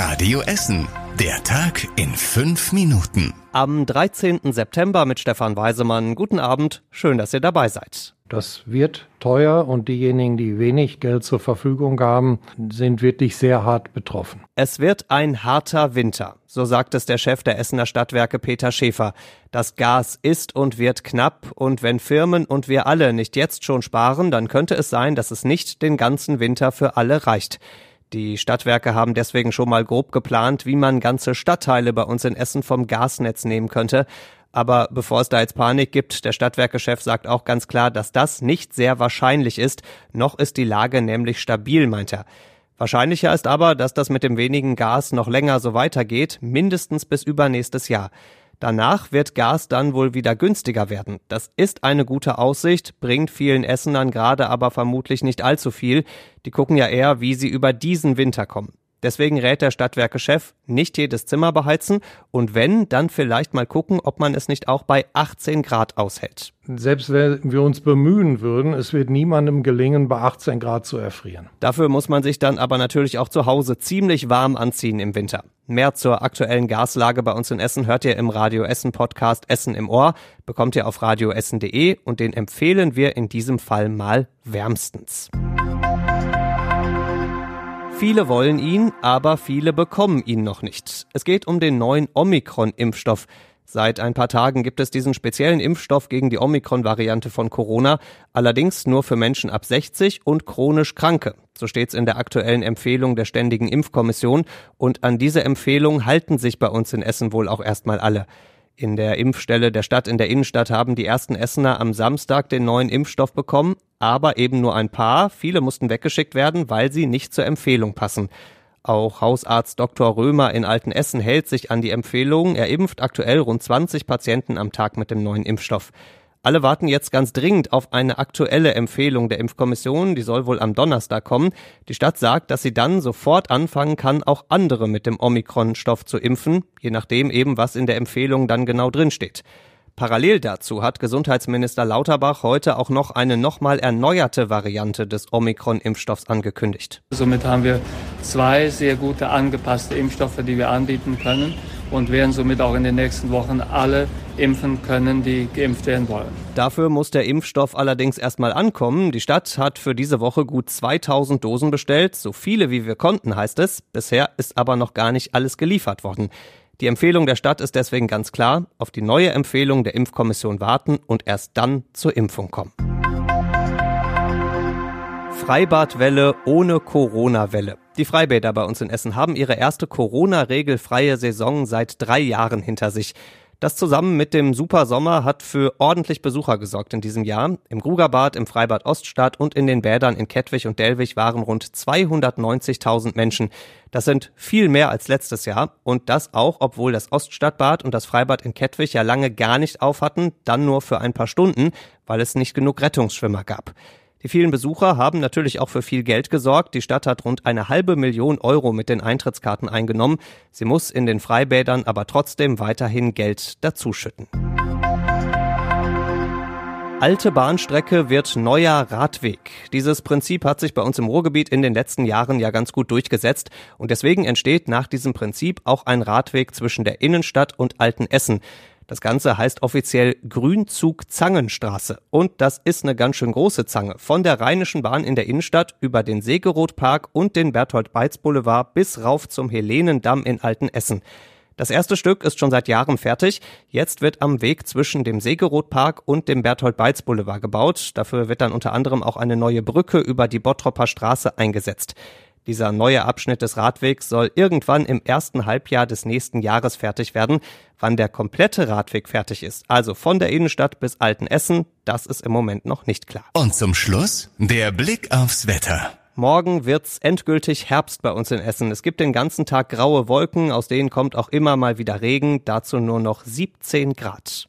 Radio Essen. Der Tag in fünf Minuten. Am 13. September mit Stefan Weisemann. Guten Abend. Schön, dass ihr dabei seid. Das wird teuer und diejenigen, die wenig Geld zur Verfügung haben, sind wirklich sehr hart betroffen. Es wird ein harter Winter, so sagt es der Chef der Essener Stadtwerke Peter Schäfer. Das Gas ist und wird knapp und wenn Firmen und wir alle nicht jetzt schon sparen, dann könnte es sein, dass es nicht den ganzen Winter für alle reicht. Die Stadtwerke haben deswegen schon mal grob geplant, wie man ganze Stadtteile bei uns in Essen vom Gasnetz nehmen könnte. Aber bevor es da jetzt Panik gibt, der Stadtwerkechef sagt auch ganz klar, dass das nicht sehr wahrscheinlich ist. Noch ist die Lage nämlich stabil, meint er. Wahrscheinlicher ist aber, dass das mit dem wenigen Gas noch länger so weitergeht, mindestens bis übernächstes Jahr. Danach wird Gas dann wohl wieder günstiger werden. Das ist eine gute Aussicht, bringt vielen Essenern gerade aber vermutlich nicht allzu viel. Die gucken ja eher, wie sie über diesen Winter kommen. Deswegen rät der Stadtwerke-Chef, nicht jedes Zimmer beheizen und wenn, dann vielleicht mal gucken, ob man es nicht auch bei 18 Grad aushält. Selbst wenn wir uns bemühen würden, es wird niemandem gelingen, bei 18 Grad zu erfrieren. Dafür muss man sich dann aber natürlich auch zu Hause ziemlich warm anziehen im Winter. Mehr zur aktuellen Gaslage bei uns in Essen hört ihr im Radio Essen Podcast Essen im Ohr, bekommt ihr auf radioessen.de und den empfehlen wir in diesem Fall mal wärmstens. Viele wollen ihn, aber viele bekommen ihn noch nicht. Es geht um den neuen Omikron-Impfstoff. Seit ein paar Tagen gibt es diesen speziellen Impfstoff gegen die Omikron-Variante von Corona, allerdings nur für Menschen ab 60 und chronisch Kranke. So steht es in der aktuellen Empfehlung der Ständigen Impfkommission. Und an diese Empfehlung halten sich bei uns in Essen wohl auch erstmal alle. In der Impfstelle der Stadt in der Innenstadt haben die ersten Essener am Samstag den neuen Impfstoff bekommen, aber eben nur ein paar. Viele mussten weggeschickt werden, weil sie nicht zur Empfehlung passen. Auch Hausarzt Dr. Römer in Altenessen hält sich an die Empfehlung. Er impft aktuell rund 20 Patienten am Tag mit dem neuen Impfstoff. Alle warten jetzt ganz dringend auf eine aktuelle Empfehlung der Impfkommission, die soll wohl am Donnerstag kommen. Die Stadt sagt, dass sie dann sofort anfangen kann, auch andere mit dem Omikron-Stoff zu impfen, je nachdem eben, was in der Empfehlung dann genau drinsteht. Parallel dazu hat Gesundheitsminister Lauterbach heute auch noch eine nochmal erneuerte Variante des Omikron-Impfstoffs angekündigt. Somit haben wir zwei sehr gute angepasste Impfstoffe, die wir anbieten können und werden somit auch in den nächsten Wochen alle impfen können, die geimpft werden wollen. Dafür muss der Impfstoff allerdings erstmal ankommen. Die Stadt hat für diese Woche gut 2000 Dosen bestellt, so viele wie wir konnten, heißt es. Bisher ist aber noch gar nicht alles geliefert worden. Die Empfehlung der Stadt ist deswegen ganz klar, auf die neue Empfehlung der Impfkommission warten und erst dann zur Impfung kommen. Freibadwelle ohne Corona-Welle. Die Freibäder bei uns in Essen haben ihre erste Corona-regelfreie Saison seit drei Jahren hinter sich. Das zusammen mit dem Supersommer hat für ordentlich Besucher gesorgt in diesem Jahr. Im Grugerbad, im Freibad Oststadt und in den Bädern in Kettwig und Delwig waren rund 290.000 Menschen. Das sind viel mehr als letztes Jahr und das auch, obwohl das Oststadtbad und das Freibad in Kettwig ja lange gar nicht auf hatten, dann nur für ein paar Stunden, weil es nicht genug Rettungsschwimmer gab. Die vielen Besucher haben natürlich auch für viel Geld gesorgt. Die Stadt hat rund eine halbe Million Euro mit den Eintrittskarten eingenommen. Sie muss in den Freibädern aber trotzdem weiterhin Geld dazuschütten. Alte Bahnstrecke wird neuer Radweg. Dieses Prinzip hat sich bei uns im Ruhrgebiet in den letzten Jahren ja ganz gut durchgesetzt und deswegen entsteht nach diesem Prinzip auch ein Radweg zwischen der Innenstadt und Altenessen. Das Ganze heißt offiziell Grünzug Zangenstraße. Und das ist eine ganz schön große Zange. Von der Rheinischen Bahn in der Innenstadt über den Segeroth-Park und den Berthold-Beitz-Boulevard bis rauf zum Helenendamm in Altenessen. Das erste Stück ist schon seit Jahren fertig. Jetzt wird am Weg zwischen dem Segeroth-Park und dem Berthold-Beitz-Boulevard gebaut. Dafür wird dann unter anderem auch eine neue Brücke über die Bottropper Straße eingesetzt. Dieser neue Abschnitt des Radwegs soll irgendwann im ersten Halbjahr des nächsten Jahres fertig werden. Wann der komplette Radweg fertig ist, also von der Innenstadt bis Altenessen, das ist im Moment noch nicht klar. Und zum Schluss der Blick aufs Wetter. Morgen wird's endgültig Herbst bei uns in Essen. Es gibt den ganzen Tag graue Wolken, aus denen kommt auch immer mal wieder Regen, dazu nur noch 17 Grad.